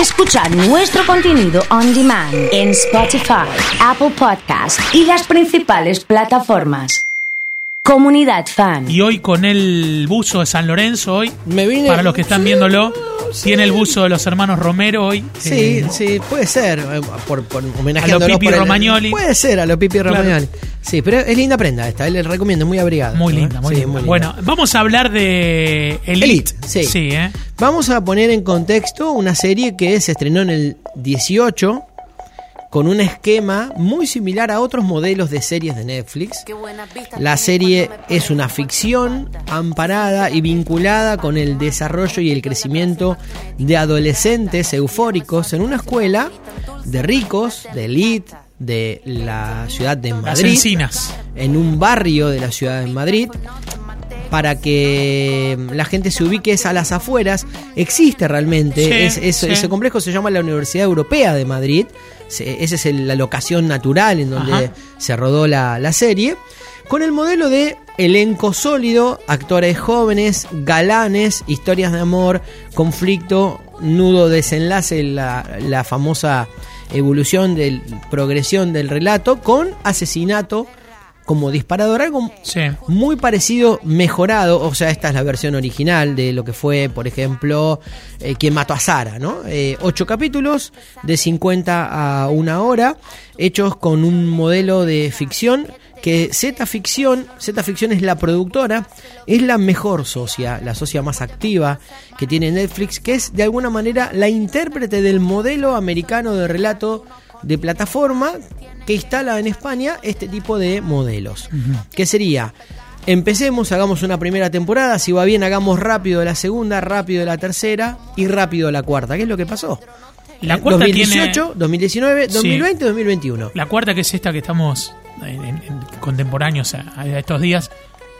Escuchar nuestro contenido on demand en Spotify, Apple Podcast y las principales plataformas. Comunidad Fan. Y hoy con el buzo de San Lorenzo, hoy, Me vine- para los que están viéndolo, sí. tiene el buzo de los hermanos Romero hoy. Sí, Eh, sí, puede ser. eh, Por, por homenajeándolos A lo Pipi el- Romagnoli. Puede ser, a lo Pipi Claro. Romagnoli. Sí, pero es linda prenda esta, les recomiendo, muy abrigada. Muy ¿no? linda, muy Sí, linda. Bueno, vamos a hablar de Elite. Elite, sí. Sí, ¿eh? Vamos a poner en contexto una serie que se estrenó en el 18 con un esquema muy similar a otros modelos de series de Netflix. La serie es una ficción amparada y vinculada con el desarrollo y el crecimiento de adolescentes eufóricos en una escuela de ricos, de elite, de la ciudad de Las Madrid, encinas. en un barrio de la ciudad de Madrid para que la gente se ubique es a las afueras. Existe realmente, Sí, es- es- sí. ese complejo se llama la Universidad Europea de Madrid, Se- esa es el- la locación natural en donde Ajá. se rodó la, la serie, con el modelo de elenco sólido, actores jóvenes, galanes, historias de amor, conflicto, nudo, desenlace, la, la famosa evolución, del, progresión del relato, con asesinato como disparador, algo Sí. muy parecido, mejorado, o sea, esta es la versión original de lo que fue, por ejemplo, eh, Quien mató a Sara, ¿no? Eh, ocho capítulos de 50 a una hora, hechos con un modelo de ficción que Z Ficción, Z Ficción es la productora, es la mejor socia, la socia más activa que tiene Netflix, que es de alguna manera la intérprete del modelo americano de relato de plataforma que instala en España este tipo de modelos. Que sería, empecemos, hagamos una primera temporada, si va bien hagamos rápido la segunda, rápido la tercera y rápido la cuarta. ¿Qué es lo que pasó? La cuarta 2018, tiene- 2019, Sí. 2020, 2021. La cuarta, que es esta que estamos en, en- en contemporáneos a, a estos días,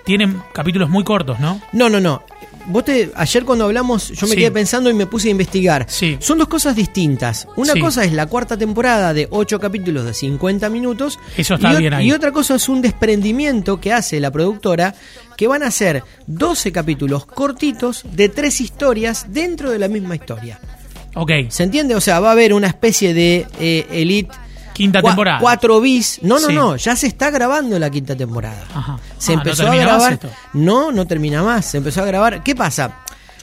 tienen capítulos muy cortos, ¿no? No, no, no. Vos te, ayer cuando hablamos, yo me Sí. quedé pensando y me puse a investigar. Sí. Son dos cosas distintas. Una Sí. cosa es la cuarta temporada de 8 capítulos de 50 minutos. Eso está y, bien ahí. y otra cosa es un desprendimiento que hace la productora, que van a ser 12 capítulos cortitos de tres historias dentro de la misma historia. Ok, ¿Se entiende? O sea, va a haber una especie de eh, Elite quinta temporada. 4 bis. No, no, Sí. no. Ya se está grabando la quinta temporada. Ajá. Se Ah, ¿no empezó a grabar. esto? No, no termina más. Se empezó a grabar. ¿Qué pasa?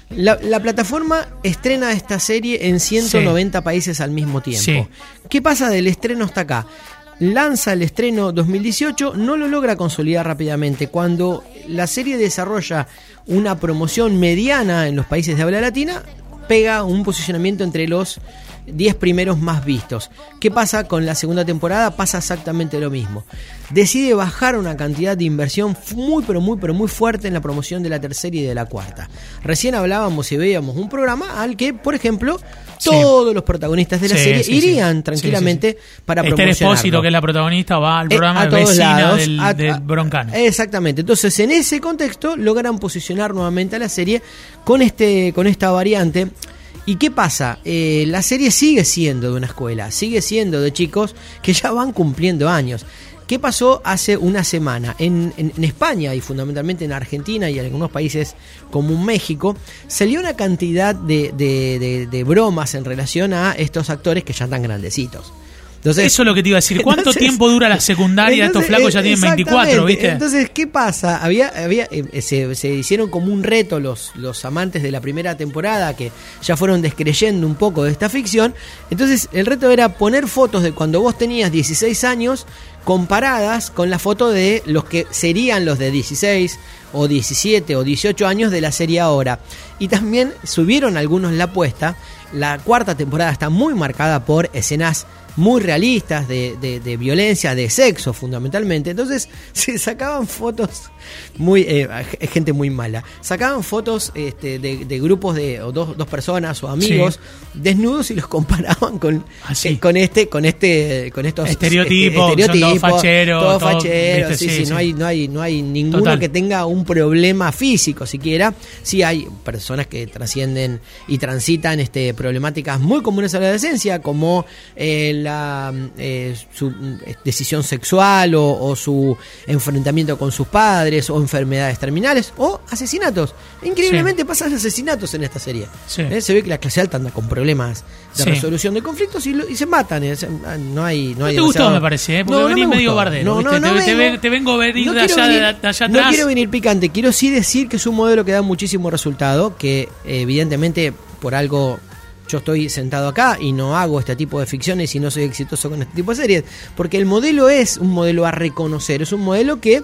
La, la plataforma estrena esta serie en 190 países al mismo tiempo. Sí. ¿Qué pasa del estreno hasta acá? Lanza el estreno 2018, no lo logra consolidar rápidamente. Cuando la serie desarrolla una promoción mediana en los países de habla latina, pega un posicionamiento entre los 10 primeros más vistos. ¿Qué pasa con la segunda temporada? Pasa exactamente lo mismo. Decide bajar una cantidad de inversión muy pero muy pero muy fuerte en la promoción de la tercera y de la cuarta. Recién hablábamos y veíamos un programa al que, por ejemplo, Sí. todos los protagonistas de la Sí, serie sí, irían tranquilamente para Esther promocionarlo. Espósito, que es la protagonista, va al Eh, programa a de todos vecina lados, del, a- del a- Broncano. Exactamente. Entonces, en ese contexto, logran posicionar nuevamente a la serie con, este, con esta variante. ¿Y qué pasa? Eh, la serie sigue siendo de una escuela, sigue siendo de chicos que ya van cumpliendo años. ¿Qué pasó hace una semana? En, en- en España y fundamentalmente en Argentina y en algunos países como México, salió una cantidad de, de- bromas en relación a estos actores que ya están grandecitos. Entonces, Eso es lo que te iba a decir. ¿Cuánto Entonces- tiempo dura la secundaria? Estos flacos ya eh, tienen 24, exactamente. ¿viste? Entonces, ¿qué pasa? Había, había, eh, se, se hicieron como un reto los, los amantes de la primera temporada que ya fueron descreyendo un poco de esta ficción. Entonces, el reto era poner fotos de cuando vos tenías 16 años comparadas con la foto de los que serían los de 16 o 17 o 18 años de la serie ahora. Y también subieron algunos la apuesta. La cuarta temporada está muy marcada por escenas muy realistas de, de- de violencia, de sexo fundamentalmente. Entonces se sacaban fotos muy eh, gente muy mala. Sacaban fotos este, de, de grupos de o dos, dos personas o amigos desnudos y los comparaban con, Ah, sí. eh, con este con este con estos Estereotipos, este, son todos facheros, sí, sí, sí. no hay no hay no hay ninguno Total. que tenga un problema físico siquiera. Sí hay personas que trascienden y transitan este problemáticas muy comunes a la adolescencia como eh, la su mm, decisión sexual o, o su enfrentamiento con sus padres o enfermedades terminales o asesinatos. Increíblemente pasan asesinatos en esta serie. Sí. Eh, Se ve que la clase alta anda con problemas de Sí. resolución de conflictos y, lo- y se matan. eh, ah, No hay, no No hay te gustó, me parece, ¿eh? Porque venís me medio bardero, ¿viste? Te- te ven- te vengo a venir de allá- venir- de allá No atrás. quiero venir picante, quiero sí decir que es un modelo que da muchísimo resultado, que eh, evidentemente por algo yo estoy sentado acá y no hago este tipo de ficciones y no soy exitoso con este tipo de series, porque el modelo es un modelo a reconocer, es un modelo que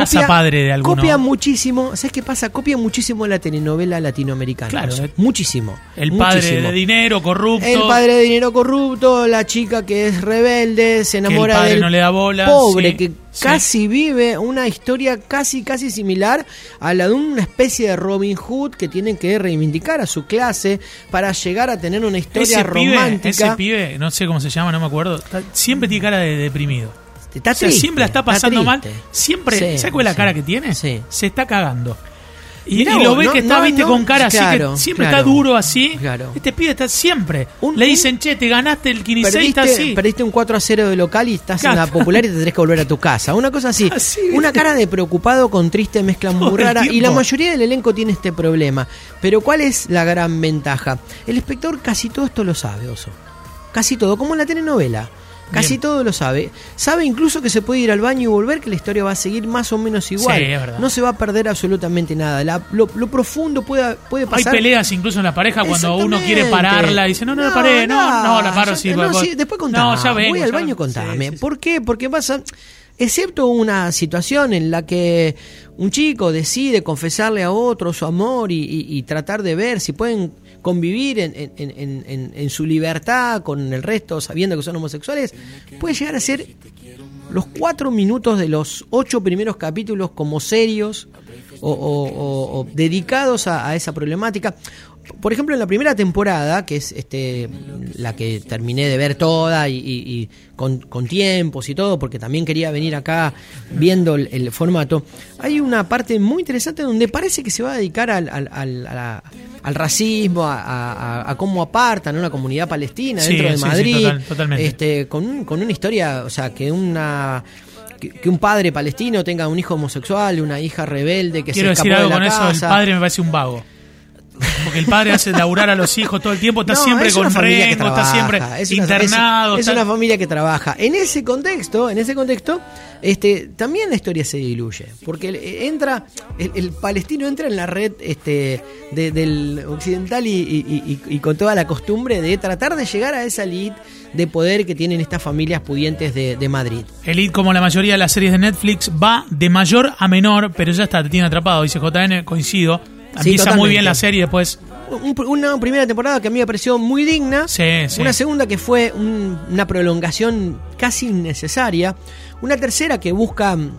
Raza padre de alguno. copia muchísimo, ¿sabes qué pasa? Copia muchísimo la telenovela latinoamericana, Claro, eh. muchísimo. El padre muchísimo. de dinero, corrupto. El padre de dinero corrupto, la chica que es rebelde, se enamora padre del no le da bola, pobre sí, que sí. casi vive una historia casi casi similar a la de una especie de Robin Hood que tiene que reivindicar a su clase para llegar a tener una historia ese pibe, romántica. ese pibe, no sé cómo se llama, no me acuerdo. siempre tiene cara de deprimido. Está O sea, triste, siempre la está pasando mal. Siempre, Sí, ¿sabes cuál es la cara que tiene? Sí. Se está cagando. Y, Mirá y lo ves no- que está, no, viste, no, con cara así, claro, que siempre claro. está duro así. Claro. Este pibe está siempre. Un- Le dicen, che, te ganaste el 15 y está Perdiste, así. perdiste un 4 a 0 de local y estás en la popular y te tenés que volver a tu casa. Una cosa así. Así, una cara de preocupado con triste mezcla Todo muy rara. Y la mayoría del elenco tiene este problema. Pero ¿cuál es la gran ventaja? El espectador casi todo esto lo sabe, Oso. Casi todo, como en la telenovela. Casi Bien. todo lo sabe. Sabe incluso que se puede ir al baño y volver, que la historia va a seguir más o menos igual. Sí, es verdad. No se va a perder absolutamente nada. La- lo, lo profundo puede, puede Hay pasar. peleas incluso en la pareja cuando uno quiere pararla y dice, no, no, la paré, no, no, la paro ya- sí. no, va- sí, después contame. No, ya vengo. Voy al baño, contame. sí, sí. ¿Por qué? Porque pasa, excepto una situación en la que un chico decide confesarle a otro su amor y, y- y tratar de ver si pueden convivir en, en- su libertad con el resto, sabiendo que son homosexuales, puede llegar a ser los cuatro minutos de los ocho primeros capítulos como serios o, dedicados a esa problemática. Por ejemplo, en la primera temporada, que es este la que terminé de ver toda y, y- y con, con tiempos y todo, porque también quería venir acá viendo el, el formato, hay una parte muy interesante donde parece que se va a dedicar al, al- al- a la- al racismo, a, a- a cómo apartan a una comunidad palestina Sí, dentro de sí, sí, Madrid, total- totalmente. este, con, con una historia, o sea, que una que, un padre palestino tenga un hijo homosexual, una hija rebelde que Quiero se decir escapó algo de la con eso, el padre me parece un vago. Porque el padre hace laburar a los hijos todo el tiempo, está No, siempre es con rengo, está siempre es una- internado. Es, es está- una familia que trabaja. En ese contexto, en ese contexto, este, también la historia se diluye, porque eh, entra, el, el palestino entra en la red este, de- del occidental y, y- y- y con toda la costumbre de tratar de llegar a esa elite de poder que tienen estas familias pudientes de, de Madrid. Elite, como la mayoría de las series de Netflix, va de mayor a menor, pero ya está, te tiene atrapado. Dice JN, coincido. Sí, Empieza muy totalmente. bien la serie, después Un- una primera temporada que a mí me pareció muy digna. Sí, sí. Una segunda que fue un- una prolongación casi innecesaria. Una tercera que busca mm,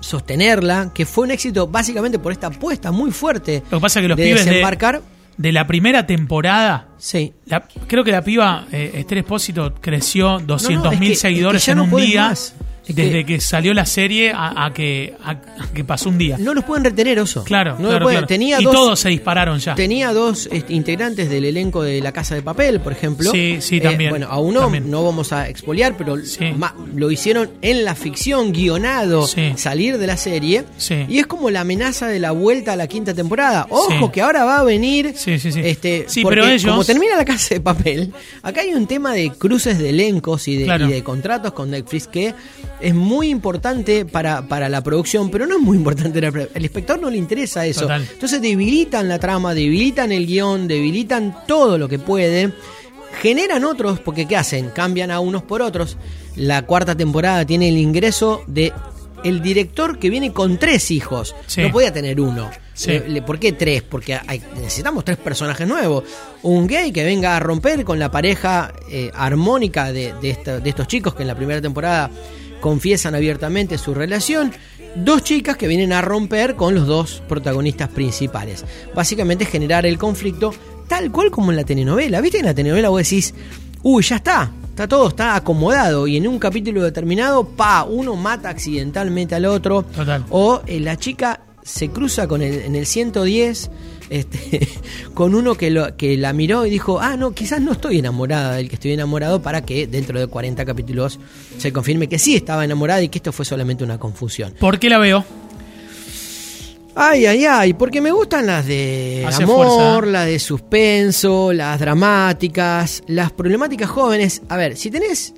sostenerla, que fue un éxito básicamente por esta apuesta muy fuerte Lo que pasa es que los de pibes de- desembarcar. de la primera temporada, Sí. la- creo que la piba eh, Esther Espósito creció 200.000 No, no, es que- seguidores es que ya en un día. más. Es desde que- salió la serie a, a que, a, a que pasó un día. No los pueden retener, oso. Claro, No claro. Tenía y dos, todos se dispararon ya. Tenía dos integrantes del elenco de La Casa de Papel, por ejemplo. Sí, sí, Eh, también, bueno, a uno también. no vamos a expoliar, pero Sí. lo hicieron en la ficción, guionado, Sí. salir de la serie. Sí. Y es como la amenaza de la vuelta a la quinta temporada. Ojo, que ahora va a venir. Sí, sí, sí. Este, porque pero ellos- Como termina La Casa de Papel, acá hay un tema de cruces de elencos y de, Claro. y de contratos con Netflix que es muy importante para, para la producción, pero no es muy importante. para- El espectador no le interesa eso. Total. Entonces debilitan la trama, debilitan el guion, debilitan todo lo que pueden. Generan otros, porque ¿qué hacen? Cambian a unos por otros. La cuarta temporada tiene el ingreso de el director que viene con tres hijos. Sí. No podía tener uno. Sí. ¿Por qué tres? Porque hay- necesitamos tres personajes nuevos. Un gay que venga a romper con la pareja eh, armónica de, de esta- de estos chicos que en la primera temporada confiesan abiertamente su relación. Dos chicas que vienen a romper con los dos protagonistas principales. Básicamente generar el conflicto tal cual como en la telenovela. ¿Viste? En la telenovela vos decís, uy, ya está. Está todo, está acomodado. Y en un capítulo determinado, pa, uno mata accidentalmente al otro. Total. O eh, la chica se cruza con el, en el 110 este, con uno que, lo, que la miró y dijo, ah, no, quizás no estoy enamorada del que estoy enamorado para que dentro de 40 capítulos se confirme que sí estaba enamorada y que esto fue solamente una confusión. ¿Por qué la veo? Ay, ay, ay, porque me gustan las de Hace amor, las de suspenso, las dramáticas, las problemáticas jóvenes. A ver, si tenés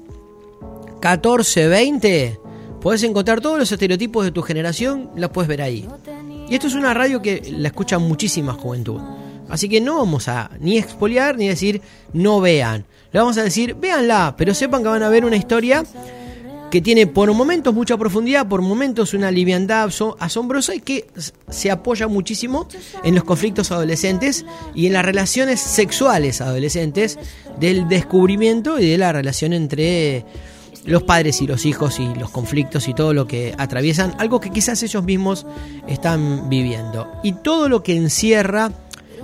14, 20, podés encontrar todos los estereotipos de tu generación, las puedes ver ahí. Y esto es una radio que la escucha muchísima juventud. Así que no vamos a ni expoliar ni decir no vean. Le vamos a decir véanla, pero sepan que van a ver una historia que tiene por momentos mucha profundidad, por momentos una liviandad aso- asombrosa y que se apoya muchísimo en los conflictos adolescentes y en las relaciones sexuales adolescentes, del descubrimiento y de la relación entre los padres y los hijos y los conflictos y todo lo que atraviesan, algo que quizás ellos mismos están viviendo. Y todo lo que encierra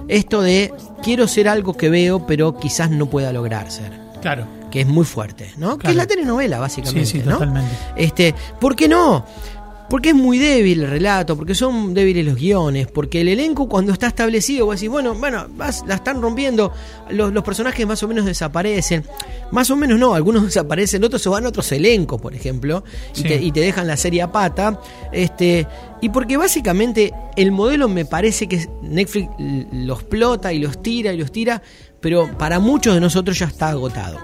esto de quiero ser algo que veo, pero quizás no pueda lograr ser Claro. que es muy fuerte, ¿no? Que es la telenovela, básicamente, Sí, sí, ¿no? totalmente. Este, ¿por qué no? Porque es muy débil el relato, porque son débiles los guiones, porque el elenco cuando está establecido, vos decís, bueno, bueno, vas- la están rompiendo, los, los personajes más o menos desaparecen, más o menos no, algunos desaparecen, otros se van a otros elencos, por ejemplo, y, te, y te dejan la serie a pata, este, y porque básicamente el modelo me parece que Netflix los explota y los tira y los tira, pero para muchos de nosotros ya está agotado.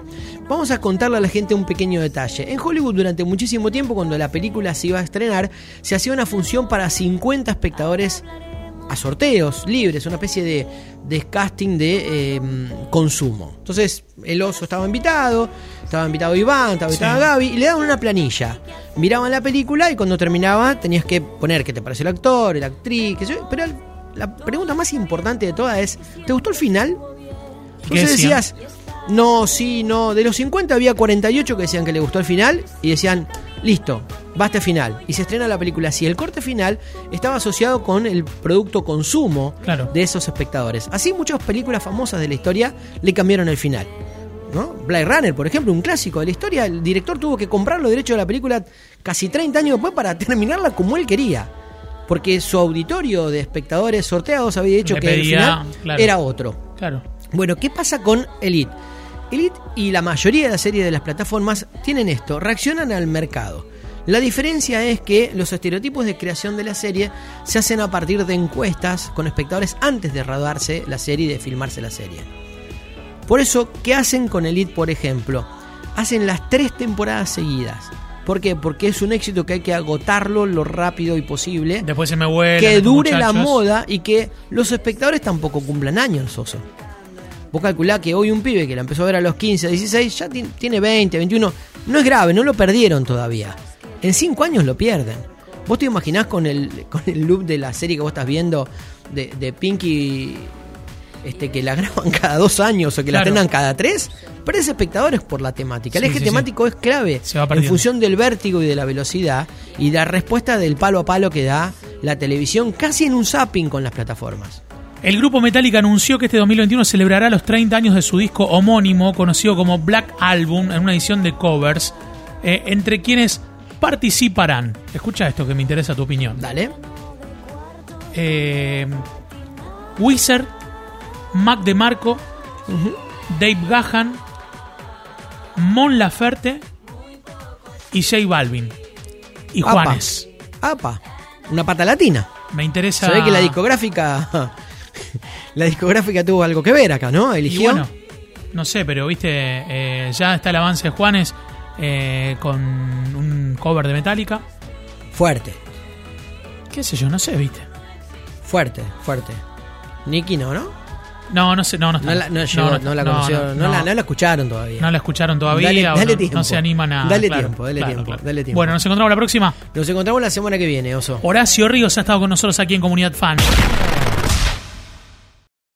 Vamos a contarle a la gente un pequeño detalle. En Hollywood durante muchísimo tiempo, cuando la película se iba a estrenar, se hacía una función para 50 espectadores a sorteos libres, una especie de, de casting de eh, consumo. Entonces, el oso estaba invitado, estaba invitado Iván, estaba Sí. invitada Gaby, y le daban una planilla. Miraban la película y cuando terminaba tenías que poner qué te pareció el actor, la actriz, qué sé yo. Pero la pregunta más importante de todas es, ¿te gustó el final? ¿Qué Entonces decías, no, sí, no. De los 50 había 48 que decían que le gustó el final y decían, listo, basta final. Y se estrena la película así. El corte final estaba asociado con el producto consumo Claro. de esos espectadores. Así muchas películas famosas de la historia le cambiaron el final. ¿no? Blade Runner, por ejemplo, un clásico de la historia, el director tuvo que comprar los derechos de la película casi 30 años después para terminarla como él quería. Porque su auditorio de espectadores sorteados había dicho Le que el final claro. era otro. Claro. Bueno, ¿qué pasa con Elite? Elite y la mayoría de las series de las plataformas tienen esto, reaccionan al mercado. La diferencia es que los estereotipos de creación de la serie se hacen a partir de encuestas con espectadores antes de rodarse la serie y de filmarse la serie. Por eso, ¿qué hacen con Elite, por ejemplo? Hacen las tres temporadas seguidas. ¿Por qué? Porque es un éxito que hay que agotarlo lo rápido y posible Después se me vuelve. que dure la moda y que los espectadores tampoco cumplan años, Oso. Vos calculá que hoy un pibe que la empezó a ver a los 15, 16, ya ti- tiene 20, 21. No es grave, no lo perdieron todavía. En 5 años lo pierden. ¿Vos te imaginás con el, con el loop de la serie que vos estás viendo de, de Pinky este, que la graban cada dos años o que la estrenan cada tres? Pero espectadores por la temática. El Sí, eje sí, temático es clave Se va en función del vértigo y de la velocidad y la respuesta del palo a palo que da la televisión casi en un zapping con las plataformas. El grupo Metallica anunció que este 2021 celebrará los 30 años de su disco homónimo, conocido como Black Album, en una edición de covers, eh, entre quienes participarán. Escucha esto que me interesa tu opinión. Dale. Eh, Wizard, Mac DeMarco, Dave Gahan, Mon Laferte y J Balvin. Y Apa. Juanes. Apa. Una pata latina. Me interesa. Se ve que la discográfica. La discográfica tuvo algo que ver acá, ¿no? Y Eligió. bueno, no sé, pero viste, eh, ya está el avance de Juanes eh, con un cover de Metallica. Fuerte. ¿Qué sé yo? No sé, viste. Fuerte, fuerte. Nicky no, ¿no? No, no sé, no, no está. No la, no llegó, no, la no, conoció, no, no, la, no la escucharon todavía. no la escucharon todavía. Dale- tiempo. no se animan a. Dale claro, tiempo, dale claro, tiempo, claro. dale tiempo. Bueno, nos encontramos la próxima. Nos encontramos la semana que viene, Oso. Horacio Ríos ha estado con nosotros aquí en Comunidad Fan.